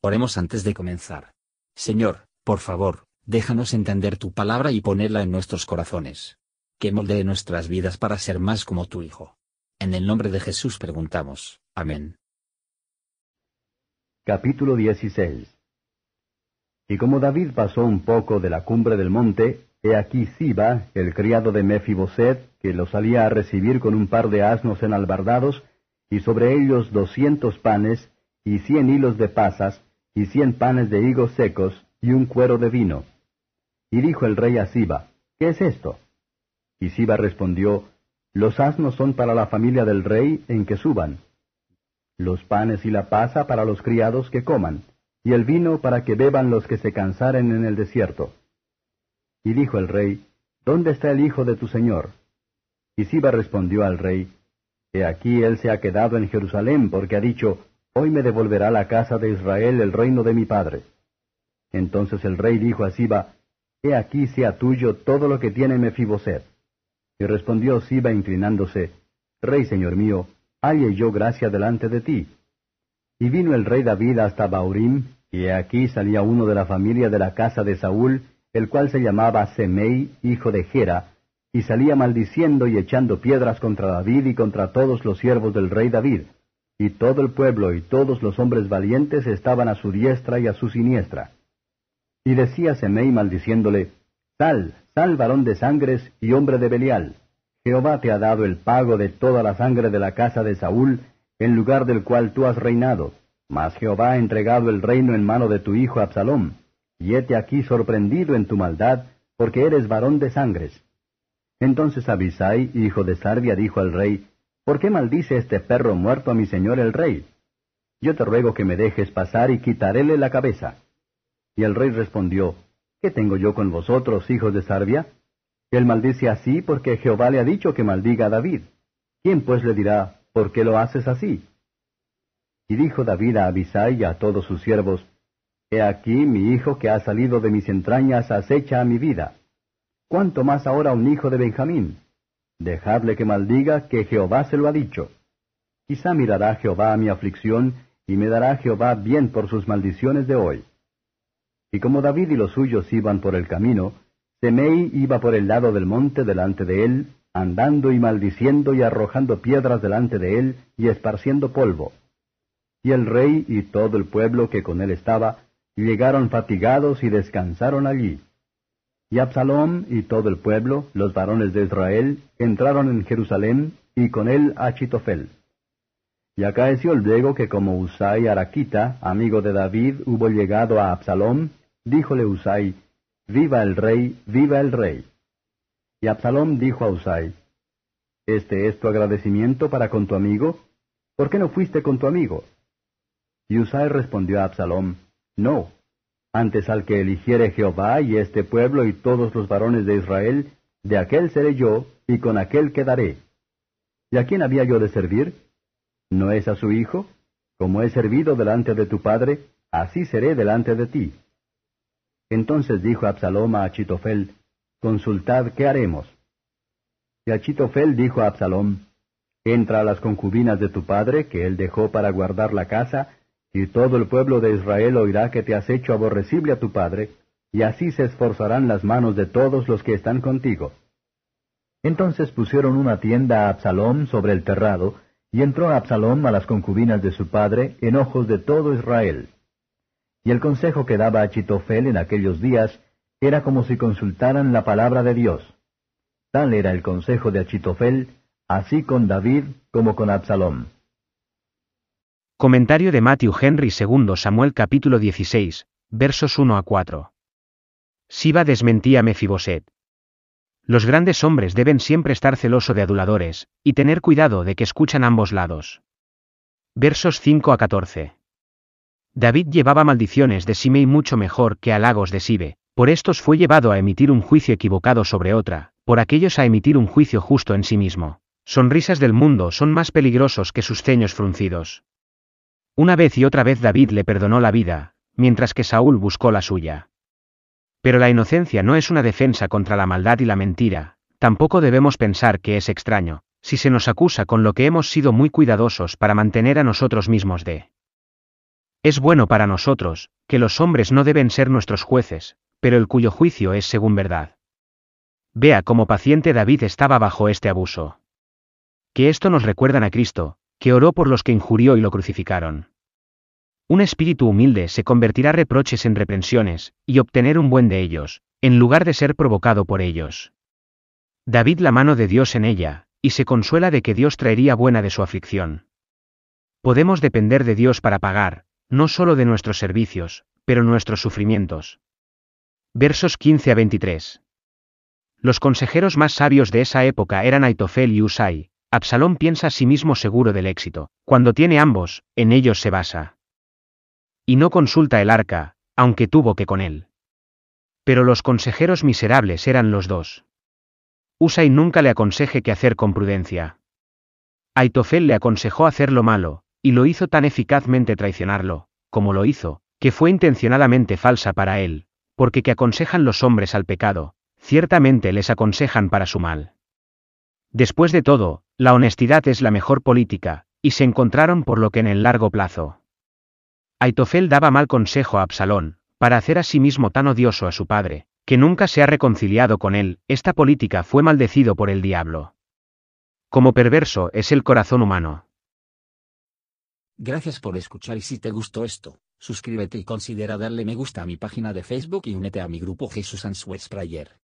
Oremos antes de comenzar. Señor, por favor, déjanos entender tu palabra y ponerla en nuestros corazones. Que moldee nuestras vidas para ser más como tu Hijo. En el nombre de Jesús preguntamos. Amén. Capítulo 16 Y como David pasó un poco de la cumbre del monte, he aquí Siba, el criado de Mefiboset, que lo salía a recibir con un par de asnos enalbardados, y sobre ellos doscientos panes, y cien hilos de pasas, y cien panes de higos secos, y un cuero de vino. Y dijo el rey a Siba, ¿qué es esto? Y Siba respondió, Los asnos son para la familia del rey en que suban, los panes y la pasa para los criados que coman, y el vino para que beban los que se cansaren en el desierto. Y dijo el rey, ¿Dónde está el hijo de tu señor? Y Siba respondió al rey, He aquí él se ha quedado en Jerusalén, porque ha dicho, Hoy me devolverá la casa de Israel el reino de mi padre. Entonces el rey dijo a Siba, He aquí sea tuyo todo lo que tiene Mefiboset. Y respondió Siba inclinándose, Rey señor mío, halle yo gracia delante de ti. Y vino el rey David hasta Baurim, y he aquí salía uno de la familia de la casa de Saúl, el cual se llamaba Semei, hijo de Gera, y salía maldiciendo y echando piedras contra David y contra todos los siervos del rey David y todo el pueblo y todos los hombres valientes estaban a su diestra y a su siniestra. Y decía Semei maldiciéndole, Sal, sal varón de sangres y hombre de Belial. Jehová te ha dado el pago de toda la sangre de la casa de Saúl, en lugar del cual tú has reinado. Mas Jehová ha entregado el reino en mano de tu hijo Absalom, y hete aquí sorprendido en tu maldad, porque eres varón de sangres. Entonces Abisai, hijo de Sarvia, dijo al rey, ¿Por qué maldice este perro muerto a mi señor el rey? Yo te ruego que me dejes pasar y quitaréle la cabeza. Y el rey respondió, ¿Qué tengo yo con vosotros, hijos de Sarbia? Él maldice así porque Jehová le ha dicho que maldiga a David. ¿Quién pues le dirá, ¿por qué lo haces así? Y dijo David a Abisai y a todos sus siervos, He aquí mi hijo que ha salido de mis entrañas acecha a mi vida. ¿Cuánto más ahora un hijo de Benjamín? Dejadle que maldiga, que Jehová se lo ha dicho. Quizá mirará Jehová a mi aflicción, y me dará Jehová bien por sus maldiciones de hoy. Y como David y los suyos iban por el camino, Semei iba por el lado del monte delante de él, andando y maldiciendo y arrojando piedras delante de él y esparciendo polvo. Y el rey y todo el pueblo que con él estaba, llegaron fatigados y descansaron allí. Y Absalom y todo el pueblo, los varones de Israel, entraron en Jerusalén, y con él Achitofel. Y acaeció luego que como Usai Araquita, amigo de David, hubo llegado a Absalom, díjole Usai, Viva el rey, viva el rey. Y Absalom dijo a Usai, ¿Este es tu agradecimiento para con tu amigo? ¿Por qué no fuiste con tu amigo? Y Usai respondió a Absalom, No, antes al que eligiere Jehová y este pueblo y todos los varones de Israel, de aquel seré yo, y con aquel quedaré. ¿Y a quién había yo de servir? ¿No es a su hijo? Como he servido delante de tu padre, así seré delante de ti. Entonces dijo Absalom a Achitofel, Consultad qué haremos. Y Achitofel dijo a Absalom, Entra a las concubinas de tu padre, que él dejó para guardar la casa, y todo el pueblo de Israel oirá que te has hecho aborrecible a tu padre, y así se esforzarán las manos de todos los que están contigo. Entonces pusieron una tienda a Absalom sobre el terrado, y entró Absalom a las concubinas de su padre en ojos de todo Israel. Y el consejo que daba a Chitofel en aquellos días era como si consultaran la palabra de Dios. Tal era el consejo de Achitofel, así con David como con Absalom. Comentario de Matthew Henry II Samuel capítulo 16, versos 1 a 4. Siba desmentía Mefiboset. Los grandes hombres deben siempre estar celoso de aduladores, y tener cuidado de que escuchan ambos lados. Versos 5 a 14. David llevaba maldiciones de Simei mucho mejor que halagos de Sibe, por estos fue llevado a emitir un juicio equivocado sobre otra, por aquellos a emitir un juicio justo en sí mismo. Sonrisas del mundo son más peligrosos que sus ceños fruncidos. Una vez y otra vez David le perdonó la vida, mientras que Saúl buscó la suya. Pero la inocencia no es una defensa contra la maldad y la mentira, tampoco debemos pensar que es extraño, si se nos acusa con lo que hemos sido muy cuidadosos para mantener a nosotros mismos de Es bueno para nosotros, que los hombres no deben ser nuestros jueces, pero el cuyo juicio es según verdad. Vea cómo paciente David estaba bajo este abuso. Que esto nos recuerdan a Cristo, que oró por los que injurió y lo crucificaron. Un espíritu humilde se convertirá reproches en reprensiones, y obtener un buen de ellos, en lugar de ser provocado por ellos. David la mano de Dios en ella, y se consuela de que Dios traería buena de su aflicción. Podemos depender de Dios para pagar, no solo de nuestros servicios, pero nuestros sufrimientos. Versos 15 a 23. Los consejeros más sabios de esa época eran Aitofel y Usai. Absalón piensa a sí mismo seguro del éxito. Cuando tiene ambos, en ellos se basa. Y no consulta el arca, aunque tuvo que con él. Pero los consejeros miserables eran los dos. Usai nunca le aconseje que hacer con prudencia. Aitofel le aconsejó hacer lo malo, y lo hizo tan eficazmente traicionarlo, como lo hizo, que fue intencionadamente falsa para él, porque que aconsejan los hombres al pecado, ciertamente les aconsejan para su mal. Después de todo, la honestidad es la mejor política, y se encontraron por lo que en el largo plazo. Aitofel daba mal consejo a Absalón, para hacer a sí mismo tan odioso a su padre, que nunca se ha reconciliado con él, esta política fue maldecido por el diablo. Como perverso es el corazón humano. Gracias por escuchar y si te gustó esto, suscríbete y considera darle me gusta a mi página de Facebook y únete a mi grupo Jesús Answers Prayer.